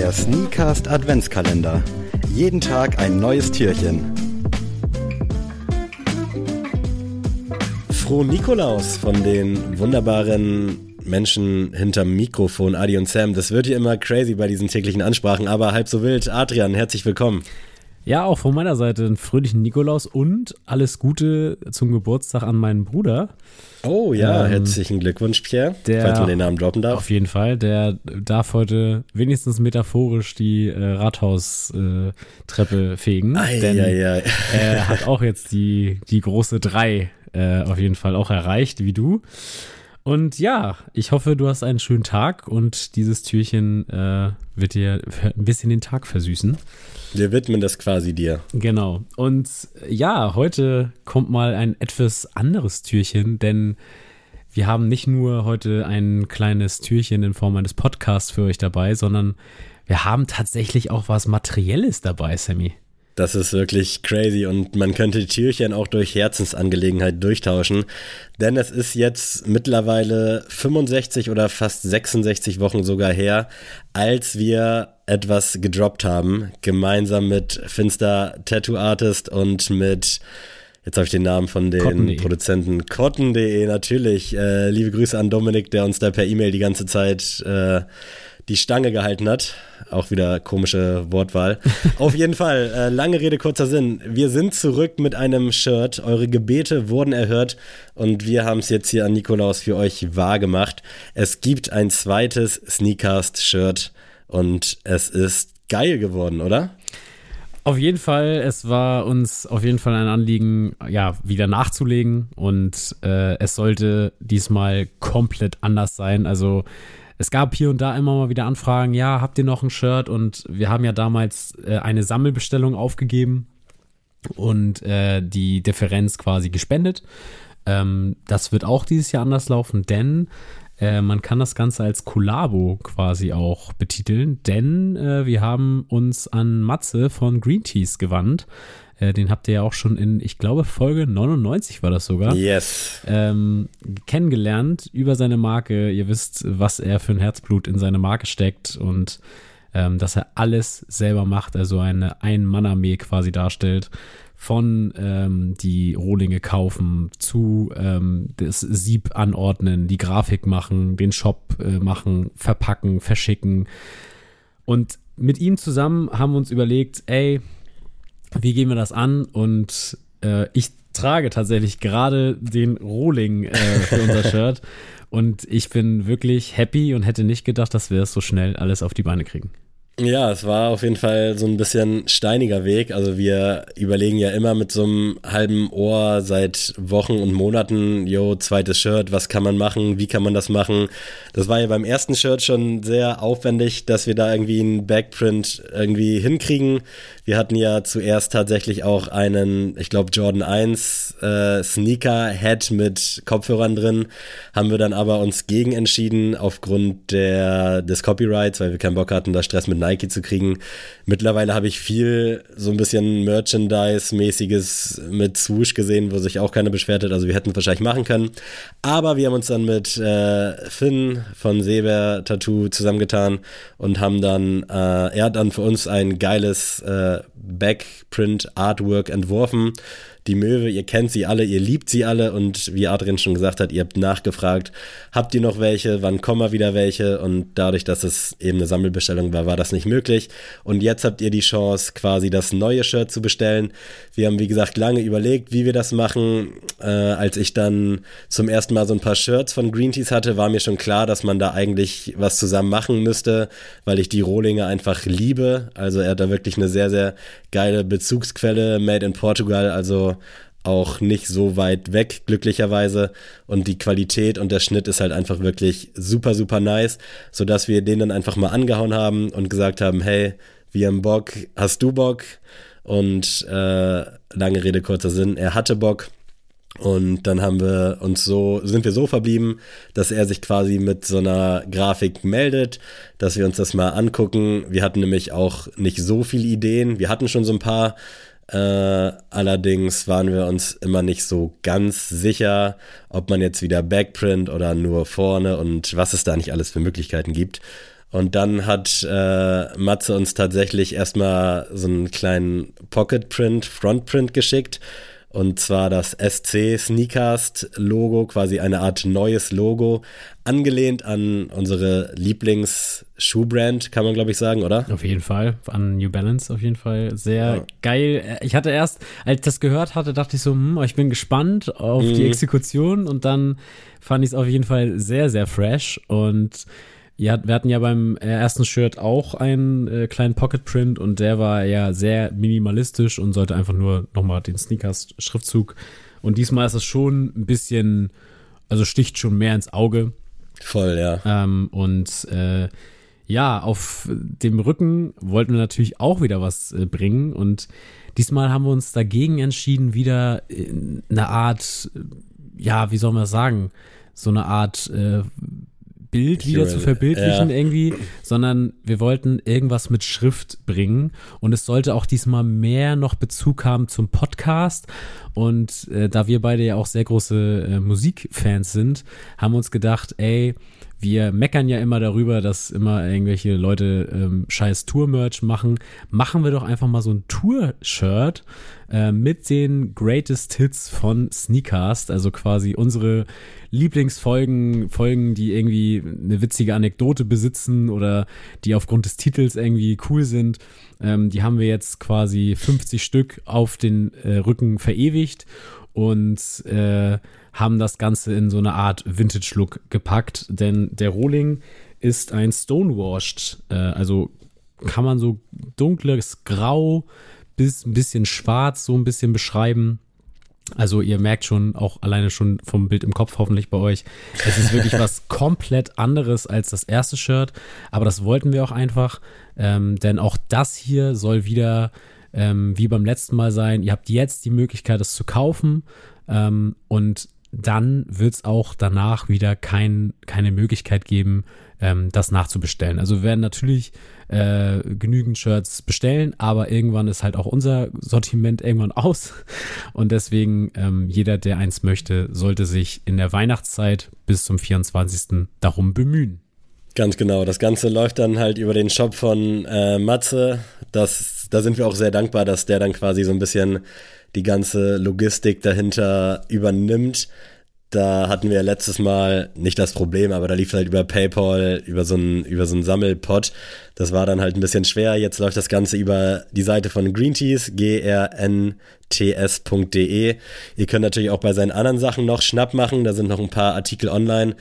Der Sneakast Adventskalender. Jeden Tag ein neues Türchen. Froh Nikolaus von den wunderbaren Menschen hinterm Mikrofon, Adi und Sam. Das wird hier immer crazy bei diesen täglichen Ansprachen, aber halb so wild. Adrian, herzlich willkommen. Ja, auch von meiner Seite einen fröhlichen Nikolaus und alles Gute zum Geburtstag an meinen Bruder. Oh ja, ähm, herzlichen Glückwunsch, Pierre, der, falls man den Namen droppen darf. Auf jeden Fall, der darf heute wenigstens metaphorisch die äh, Rathaustreppe äh, fegen. Ei, denn ei, ei. er hat auch jetzt die, die große Drei äh, auf jeden Fall auch erreicht, wie du. Und ja, ich hoffe, du hast einen schönen Tag und dieses Türchen äh, wird dir ein bisschen den Tag versüßen. Wir widmen das quasi dir. Genau. Und ja, heute kommt mal ein etwas anderes Türchen, denn wir haben nicht nur heute ein kleines Türchen in Form eines Podcasts für euch dabei, sondern wir haben tatsächlich auch was Materielles dabei, Sammy. Das ist wirklich crazy und man könnte die Türchen auch durch Herzensangelegenheit durchtauschen, denn es ist jetzt mittlerweile 65 oder fast 66 Wochen sogar her, als wir etwas gedroppt haben, gemeinsam mit Finster Tattoo Artist und mit Jetzt habe ich den Namen von den Cotton Produzenten Cotton.de natürlich. Äh, liebe Grüße an Dominik, der uns da per E-Mail die ganze Zeit äh, die Stange gehalten hat. Auch wieder komische Wortwahl. Auf jeden Fall, äh, lange Rede, kurzer Sinn. Wir sind zurück mit einem Shirt. Eure Gebete wurden erhört und wir haben es jetzt hier an Nikolaus für euch wahrgemacht. Es gibt ein zweites Sneakcast-Shirt und es ist geil geworden, oder? Auf jeden Fall, es war uns auf jeden Fall ein Anliegen, ja, wieder nachzulegen und äh, es sollte diesmal komplett anders sein. Also es gab hier und da immer mal wieder Anfragen, ja, habt ihr noch ein Shirt? Und wir haben ja damals äh, eine Sammelbestellung aufgegeben und äh, die Differenz quasi gespendet. Ähm, das wird auch dieses Jahr anders laufen, denn äh, man kann das Ganze als Kollabo quasi auch betiteln, denn äh, wir haben uns an Matze von Green Teas gewandt. Äh, den habt ihr ja auch schon in, ich glaube, Folge 99 war das sogar. Yes. Ähm, kennengelernt über seine Marke. Ihr wisst, was er für ein Herzblut in seine Marke steckt und ähm, dass er alles selber macht, also eine Ein-Mann-Armee quasi darstellt. Von ähm, die Rohlinge kaufen zu ähm, das Sieb anordnen, die Grafik machen, den Shop äh, machen, verpacken, verschicken. Und mit ihm zusammen haben wir uns überlegt, ey, wie gehen wir das an? Und äh, ich trage tatsächlich gerade den Rohling äh, für unser Shirt. Und ich bin wirklich happy und hätte nicht gedacht, dass wir es so schnell alles auf die Beine kriegen. Ja, es war auf jeden Fall so ein bisschen steiniger Weg. Also wir überlegen ja immer mit so einem halben Ohr seit Wochen und Monaten, jo, zweites Shirt, was kann man machen, wie kann man das machen? Das war ja beim ersten Shirt schon sehr aufwendig, dass wir da irgendwie einen Backprint irgendwie hinkriegen. Wir hatten ja zuerst tatsächlich auch einen, ich glaube, Jordan 1 äh, Sneaker-Head mit Kopfhörern drin, haben wir dann aber uns gegen entschieden aufgrund der, des Copyrights, weil wir keinen Bock hatten, da Stress mit Nike zu kriegen. Mittlerweile habe ich viel so ein bisschen Merchandise-mäßiges mit Swoosh gesehen, wo sich auch keiner beschwert hat. Also wir hätten es wahrscheinlich machen können. Aber wir haben uns dann mit äh, Finn von Seber Tattoo zusammengetan und haben dann, äh, er hat dann für uns ein geiles äh, Backprint-Artwork entworfen die Möwe, ihr kennt sie alle, ihr liebt sie alle und wie Adrian schon gesagt hat, ihr habt nachgefragt, habt ihr noch welche, wann kommen wir wieder welche und dadurch, dass es eben eine Sammelbestellung war, war das nicht möglich und jetzt habt ihr die Chance, quasi das neue Shirt zu bestellen. Wir haben, wie gesagt, lange überlegt, wie wir das machen. Äh, als ich dann zum ersten Mal so ein paar Shirts von Green Teas hatte, war mir schon klar, dass man da eigentlich was zusammen machen müsste, weil ich die Rohlinge einfach liebe. Also er hat da wirklich eine sehr, sehr geile Bezugsquelle, made in Portugal, also auch nicht so weit weg, glücklicherweise. Und die Qualität und der Schnitt ist halt einfach wirklich super, super nice, sodass wir den dann einfach mal angehauen haben und gesagt haben, hey, wir haben Bock, hast du Bock? Und äh, lange Rede, kurzer Sinn, er hatte Bock. Und dann haben wir uns so, sind wir so verblieben, dass er sich quasi mit so einer Grafik meldet, dass wir uns das mal angucken. Wir hatten nämlich auch nicht so viele Ideen. Wir hatten schon so ein paar, äh, allerdings waren wir uns immer nicht so ganz sicher, ob man jetzt wieder Backprint oder nur vorne und was es da nicht alles für Möglichkeiten gibt. Und dann hat äh, Matze uns tatsächlich erstmal so einen kleinen Pocket Print, Front Print geschickt. Und zwar das SC Sneakast Logo, quasi eine Art neues Logo, angelehnt an unsere Lieblings-Schuhbrand, kann man glaube ich sagen, oder? Auf jeden Fall, an New Balance auf jeden Fall. Sehr ja. geil. Ich hatte erst, als ich das gehört hatte, dachte ich so, hm, ich bin gespannt auf mhm. die Exekution und dann fand ich es auf jeden Fall sehr, sehr fresh und ja, wir hatten ja beim äh, ersten Shirt auch einen äh, kleinen Pocket Print und der war ja sehr minimalistisch und sollte einfach nur nochmal den Sneakers-Schriftzug. Und diesmal ist es schon ein bisschen, also sticht schon mehr ins Auge. Voll, ja. Ähm, und äh, ja, auf dem Rücken wollten wir natürlich auch wieder was äh, bringen und diesmal haben wir uns dagegen entschieden, wieder eine Art, ja, wie soll man das sagen, so eine Art äh, Bild wieder zu verbildlichen ja. irgendwie, sondern wir wollten irgendwas mit Schrift bringen und es sollte auch diesmal mehr noch Bezug haben zum Podcast und äh, da wir beide ja auch sehr große äh, Musikfans sind, haben wir uns gedacht, ey, wir meckern ja immer darüber, dass immer irgendwelche Leute ähm, scheiß Tour-Merch machen. Machen wir doch einfach mal so ein Tour-Shirt äh, mit den Greatest Hits von Sneakast, also quasi unsere Lieblingsfolgen, Folgen, die irgendwie eine witzige Anekdote besitzen oder die aufgrund des Titels irgendwie cool sind. Ähm, die haben wir jetzt quasi 50 Stück auf den äh, Rücken verewigt und äh, haben das Ganze in so eine Art Vintage-Look gepackt, denn der Rohling ist ein Stonewashed, äh, also kann man so dunkles Grau bis ein bisschen schwarz so ein bisschen beschreiben. Also ihr merkt schon, auch alleine schon vom Bild im Kopf hoffentlich bei euch, es ist wirklich was komplett anderes als das erste Shirt, aber das wollten wir auch einfach, ähm, denn auch das hier soll wieder ähm, wie beim letzten Mal sein. Ihr habt jetzt die Möglichkeit, es zu kaufen ähm, und dann wird es auch danach wieder kein, keine Möglichkeit geben, ähm, das nachzubestellen. Also wir werden natürlich äh, genügend Shirts bestellen, aber irgendwann ist halt auch unser Sortiment irgendwann aus. Und deswegen, ähm, jeder, der eins möchte, sollte sich in der Weihnachtszeit bis zum 24. darum bemühen. Ganz genau. Das Ganze läuft dann halt über den Shop von äh, Matze. Das, da sind wir auch sehr dankbar, dass der dann quasi so ein bisschen die ganze Logistik dahinter übernimmt. Da hatten wir letztes Mal nicht das Problem, aber da lief halt über PayPal, über so einen, über so einen Sammelpot. Das war dann halt ein bisschen schwer. Jetzt läuft das Ganze über die Seite von Greentees, grnts.de. Ihr könnt natürlich auch bei seinen anderen Sachen noch Schnapp machen. Da sind noch ein paar Artikel online.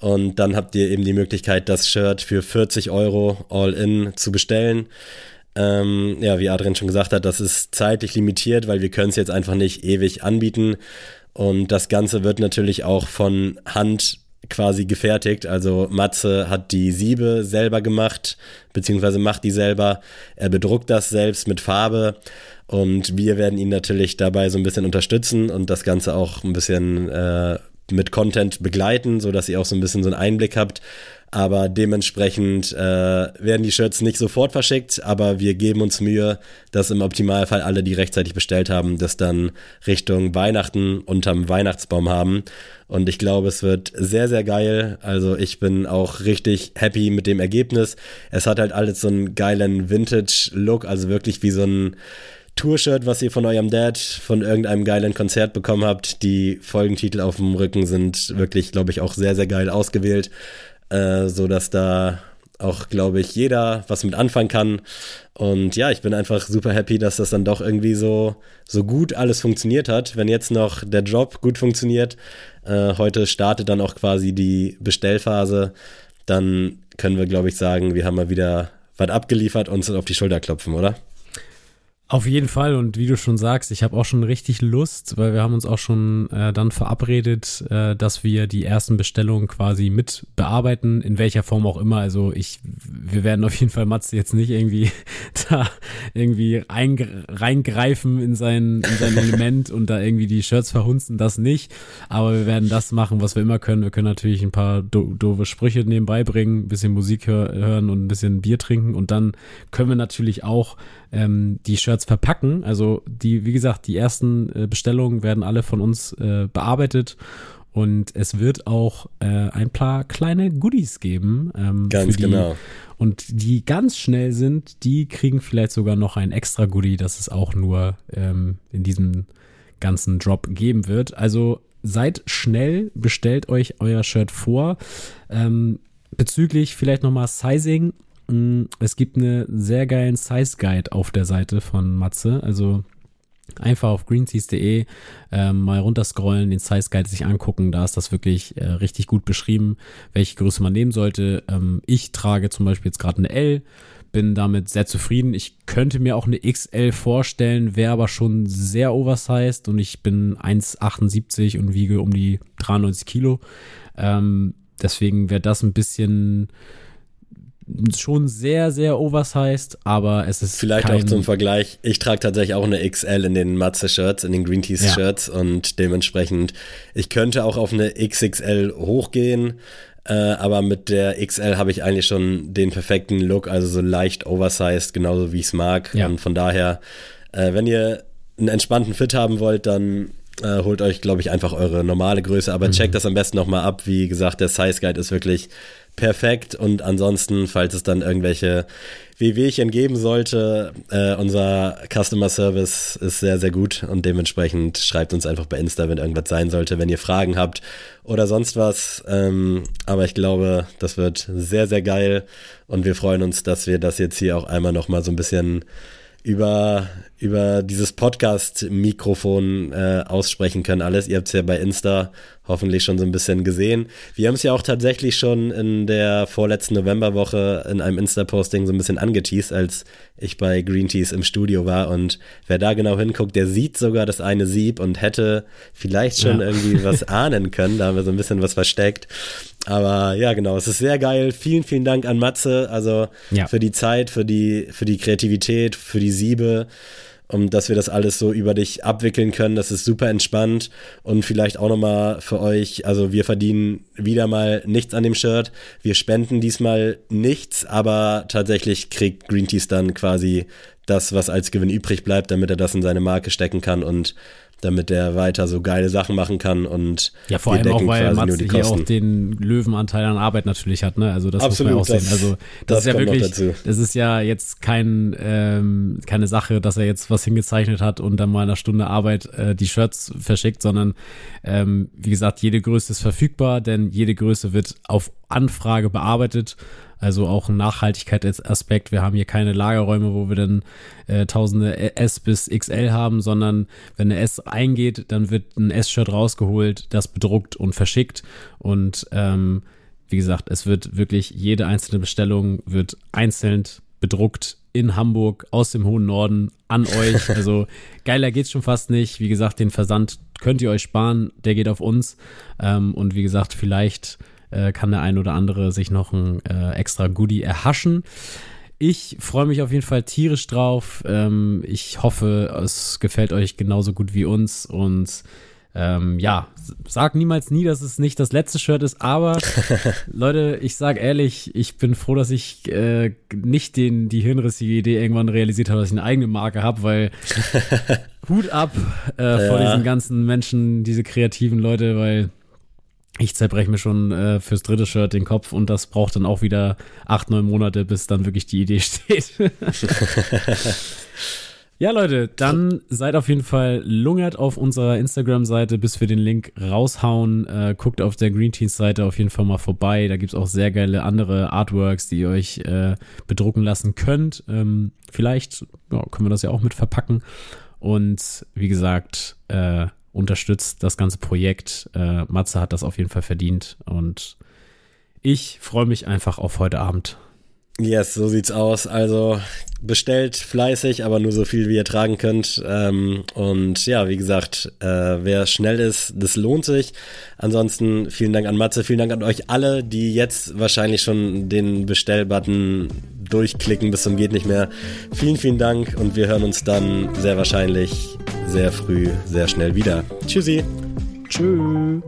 Und dann habt ihr eben die Möglichkeit, das Shirt für 40 Euro all in zu bestellen. Ähm, ja, wie Adrian schon gesagt hat, das ist zeitlich limitiert, weil wir können es jetzt einfach nicht ewig anbieten. Und das Ganze wird natürlich auch von Hand quasi gefertigt. Also Matze hat die Siebe selber gemacht, beziehungsweise macht die selber. Er bedruckt das selbst mit Farbe. Und wir werden ihn natürlich dabei so ein bisschen unterstützen und das Ganze auch ein bisschen äh, mit Content begleiten, sodass ihr auch so ein bisschen so einen Einblick habt, aber dementsprechend äh, werden die Shirts nicht sofort verschickt, aber wir geben uns Mühe, dass im Optimalfall alle, die rechtzeitig bestellt haben, das dann Richtung Weihnachten unterm Weihnachtsbaum haben. Und ich glaube, es wird sehr, sehr geil. Also ich bin auch richtig happy mit dem Ergebnis. Es hat halt alles so einen geilen Vintage-Look, also wirklich wie so ein Tour-Shirt, was ihr von eurem Dad von irgendeinem geilen Konzert bekommen habt. Die Folgentitel auf dem Rücken sind wirklich, glaube ich, auch sehr, sehr geil ausgewählt äh, so dass da auch, glaube ich, jeder was mit anfangen kann. Und ja, ich bin einfach super happy, dass das dann doch irgendwie so, so gut alles funktioniert hat. Wenn jetzt noch der Job gut funktioniert, äh, heute startet dann auch quasi die Bestellphase, dann können wir, glaube ich, sagen, wir haben mal wieder was abgeliefert und uns auf die Schulter klopfen, oder? Auf jeden Fall und wie du schon sagst, ich habe auch schon richtig Lust, weil wir haben uns auch schon äh, dann verabredet, äh, dass wir die ersten Bestellungen quasi mit bearbeiten, in welcher Form auch immer. Also ich, wir werden auf jeden Fall Matze jetzt nicht irgendwie da irgendwie reingreifen in sein, in sein Element und da irgendwie die Shirts verhunzen, das nicht. Aber wir werden das machen, was wir immer können. Wir können natürlich ein paar do doofe Sprüche nebenbei bringen, bisschen Musik hör hören und ein bisschen Bier trinken und dann können wir natürlich auch ähm, die Shirts verpacken. Also die, wie gesagt, die ersten äh, Bestellungen werden alle von uns äh, bearbeitet Und es wird auch äh, ein paar kleine Goodies geben. Ähm, Ganz die, genau. Und die ganz schnell sind, die kriegen vielleicht sogar noch ein extra Goodie, das es auch nur ähm, in diesem ganzen Drop geben wird. Also seid schnell, bestellt euch euer Shirt vor. Ähm, bezüglich vielleicht nochmal Sizing. Mm, es gibt einen sehr geilen Size Guide auf der Seite von Matze. Also einfach auf greenseas.de ähm, mal runterscrollen, den Size Guide sich angucken. Da ist das wirklich äh, richtig gut beschrieben, welche Größe man nehmen sollte. Ähm, ich trage zum Beispiel jetzt gerade eine L, bin damit sehr zufrieden. Ich könnte mir auch eine XL vorstellen, wäre aber schon sehr oversized und ich bin 1,78 und wiege um die 93 Kilo. Ähm, deswegen wäre das ein bisschen schon sehr, sehr oversized, aber es ist. Vielleicht auch zum Vergleich. Ich trage tatsächlich auch eine XL in den Matze-Shirts, in den Green Tees-Shirts ja. und dementsprechend, ich könnte auch auf eine XXL hochgehen. Äh, aber mit der XL habe ich eigentlich schon den perfekten Look, also so leicht oversized, genauso wie ich es mag. Ja. Und von daher, äh, wenn ihr einen entspannten Fit haben wollt, dann äh, holt euch, glaube ich, einfach eure normale Größe, aber mhm. checkt das am besten nochmal ab. Wie gesagt, der Size Guide ist wirklich perfekt. Und ansonsten, falls es dann irgendwelche WWchen geben sollte, äh, unser Customer Service ist sehr, sehr gut und dementsprechend schreibt uns einfach bei Insta, wenn irgendwas sein sollte, wenn ihr Fragen habt oder sonst was. Ähm, aber ich glaube, das wird sehr, sehr geil und wir freuen uns, dass wir das jetzt hier auch einmal nochmal so ein bisschen über, über dieses Podcast-Mikrofon äh, aussprechen können. Alles, ihr habt es ja bei Insta hoffentlich schon so ein bisschen gesehen. Wir haben es ja auch tatsächlich schon in der vorletzten Novemberwoche in einem Insta-Posting so ein bisschen angeteased, als ich bei Green Teas im Studio war. Und wer da genau hinguckt, der sieht sogar das eine Sieb und hätte vielleicht schon ja. irgendwie was ahnen können. Da haben wir so ein bisschen was versteckt. Aber ja, genau, es ist sehr geil. Vielen, vielen Dank an Matze, also ja. für die Zeit, für die, für die Kreativität, für die Siebe um dass wir das alles so über dich abwickeln können. Das ist super entspannt und vielleicht auch nochmal für euch, also wir verdienen wieder mal nichts an dem Shirt. Wir spenden diesmal nichts, aber tatsächlich kriegt Green Teas dann quasi das, was als Gewinn übrig bleibt, damit er das in seine Marke stecken kann und damit er weiter so geile Sachen machen kann und ja vor allem auch weil Mats hier auch den Löwenanteil an Arbeit natürlich hat ne? Also das Absolut, muss man auch sehen. also das, das ist ja wirklich das ist ja jetzt kein ähm, keine Sache dass er jetzt was hingezeichnet hat und dann mal eine Stunde Arbeit äh, die Shirts verschickt sondern ähm, wie gesagt jede Größe ist verfügbar denn jede Größe wird auf Anfrage bearbeitet also auch ein Nachhaltigkeitsaspekt. Wir haben hier keine Lagerräume, wo wir dann äh, tausende S bis XL haben, sondern wenn eine S eingeht, dann wird ein S-Shirt rausgeholt, das bedruckt und verschickt. Und ähm, wie gesagt, es wird wirklich jede einzelne Bestellung wird einzeln bedruckt in Hamburg aus dem hohen Norden an euch. Also geiler geht's schon fast nicht. Wie gesagt, den Versand könnt ihr euch sparen, der geht auf uns. Ähm, und wie gesagt, vielleicht äh, kann der ein oder andere sich noch ein äh, extra Goodie erhaschen. Ich freue mich auf jeden Fall tierisch drauf. Ähm, ich hoffe, es gefällt euch genauso gut wie uns und ähm, ja, sag niemals nie, dass es nicht das letzte Shirt ist, aber Leute, ich sag ehrlich, ich bin froh, dass ich äh, nicht den, die hirnrissige Idee irgendwann realisiert habe, dass ich eine eigene Marke habe, weil Hut ab äh, ja. vor diesen ganzen Menschen, diese kreativen Leute, weil ich zerbreche mir schon äh, fürs dritte Shirt den Kopf und das braucht dann auch wieder acht, neun Monate, bis dann wirklich die Idee steht. ja, Leute, dann seid auf jeden Fall lungert auf unserer Instagram-Seite, bis wir den Link raushauen. Äh, guckt auf der Green Teens Seite auf jeden Fall mal vorbei. Da gibt es auch sehr geile andere Artworks, die ihr euch äh, bedrucken lassen könnt. Ähm, vielleicht ja, können wir das ja auch mit verpacken. Und wie gesagt, äh, unterstützt das ganze Projekt. Äh, Matze hat das auf jeden Fall verdient und ich freue mich einfach auf heute Abend. Yes, so sieht's aus. Also bestellt fleißig, aber nur so viel, wie ihr tragen könnt. Ähm, und ja, wie gesagt, äh, wer schnell ist, das lohnt sich. Ansonsten vielen Dank an Matze, vielen Dank an euch alle, die jetzt wahrscheinlich schon den Bestellbutton durchklicken bis zum geht nicht mehr. Vielen, vielen Dank und wir hören uns dann sehr wahrscheinlich sehr früh, sehr schnell wieder. Tschüssi. Tschüss.